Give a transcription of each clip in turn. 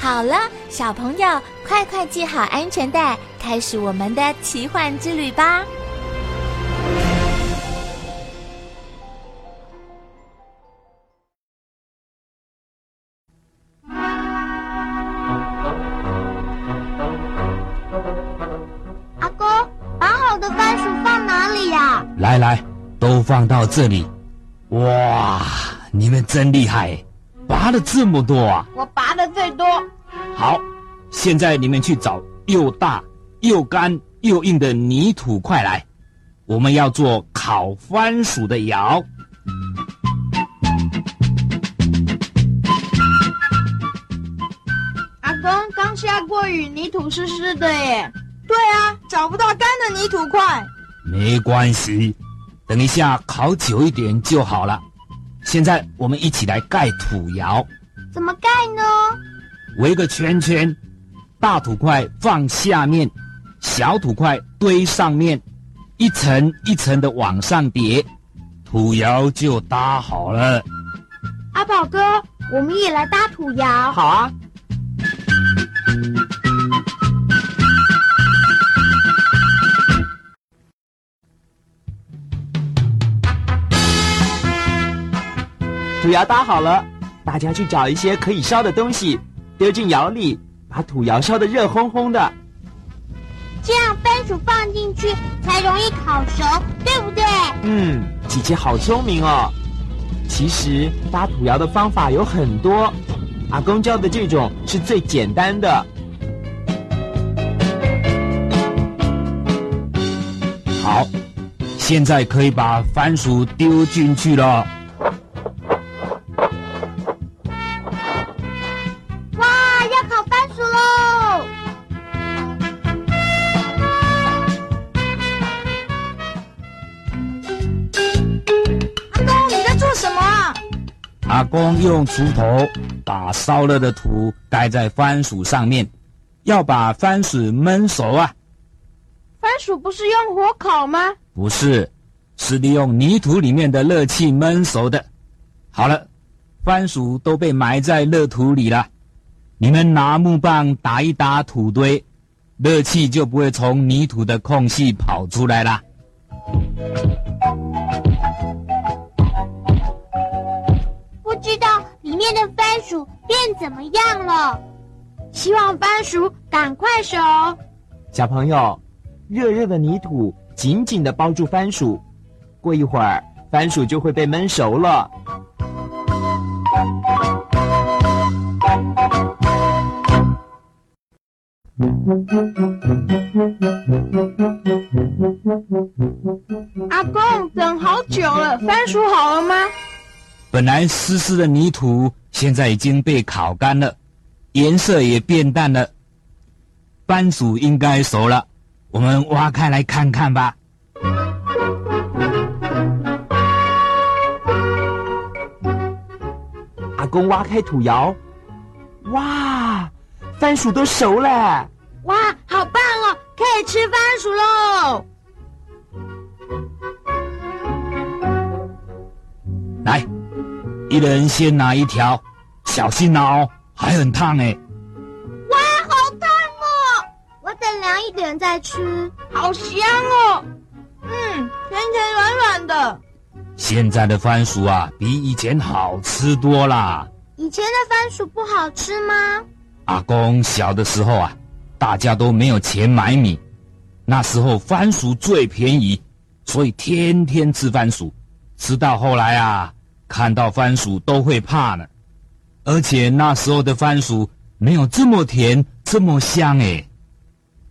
好了，小朋友，快快系好安全带，开始我们的奇幻之旅吧！阿公，拔好的番薯放哪里呀？来来，都放到这里。哇，你们真厉害！拔了这么多啊！我拔的最多。好，现在你们去找又大又干又硬的泥土块来，我们要做烤番薯的窑。阿公，刚下过雨，泥土湿湿的耶。对啊，找不到干的泥土块。没关系，等一下烤久一点就好了。现在我们一起来盖土窑，怎么盖呢？围个圈圈，大土块放下面，小土块堆上面，一层一层的往上叠，土窑就搭好了。阿宝哥，我们也来搭土窑。好啊。土窑搭好了，大家去找一些可以烧的东西，丢进窑里，把土窑烧得热烘烘的。这样番薯放进去才容易烤熟，对不对？嗯，姐姐好聪明哦。其实搭土窑的方法有很多，阿公教的这种是最简单的。好，现在可以把番薯丢进去了。阿公用锄头把烧热的土盖在番薯上面，要把番薯焖熟啊。番薯不是用火烤吗？不是，是利用泥土里面的热气焖熟的。好了，番薯都被埋在热土里了，你们拿木棒打一打土堆，热气就不会从泥土的空隙跑出来了。怎么样了？希望番薯赶快熟。小朋友，热热的泥土紧紧的包住番薯，过一会儿番薯就会被焖熟了。阿公，等好久了，番薯好了吗？本来湿湿的泥土，现在已经被烤干了，颜色也变淡了。番薯应该熟了，我们挖开来看看吧。阿公挖开土窑，哇，番薯都熟了！哇，好棒哦，可以吃番薯喽！一人先拿一条，小心哦，还很烫哎！哇，好烫哦！我等凉一点再吃，好香哦！嗯，甜甜软软的。现在的番薯啊，比以前好吃多啦。以前的番薯不好吃吗？阿公小的时候啊，大家都没有钱买米，那时候番薯最便宜，所以天天吃番薯，吃到后来啊。看到番薯都会怕呢，而且那时候的番薯没有这么甜，这么香哎！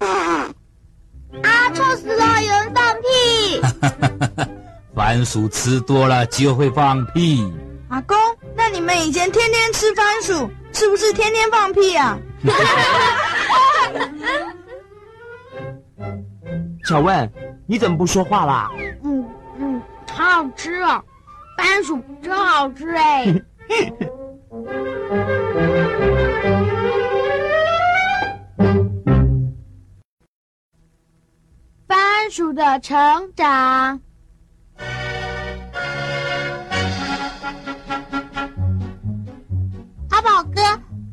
啊，臭死了！有人放屁！番薯吃多了就会放屁。阿公，那你们以前天天吃番薯，是不是天天放屁啊？小问，你怎么不说话啦？嗯嗯，好好吃哦，番薯真好吃哎。番薯的成长。阿宝哥，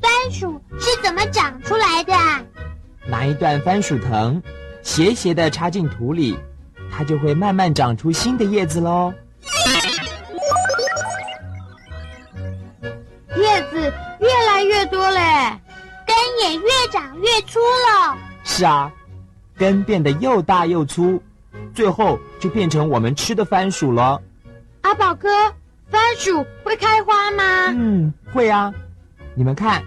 番薯是怎么长出来的？拿一段番薯藤，斜斜的插进土里，它就会慢慢长出新的叶子喽。也越长越粗了。是啊，根变得又大又粗，最后就变成我们吃的番薯了。阿宝哥，番薯会开花吗？嗯，会啊。你们看，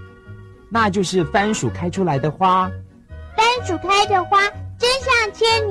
那就是番薯开出来的花。番薯开的花真像青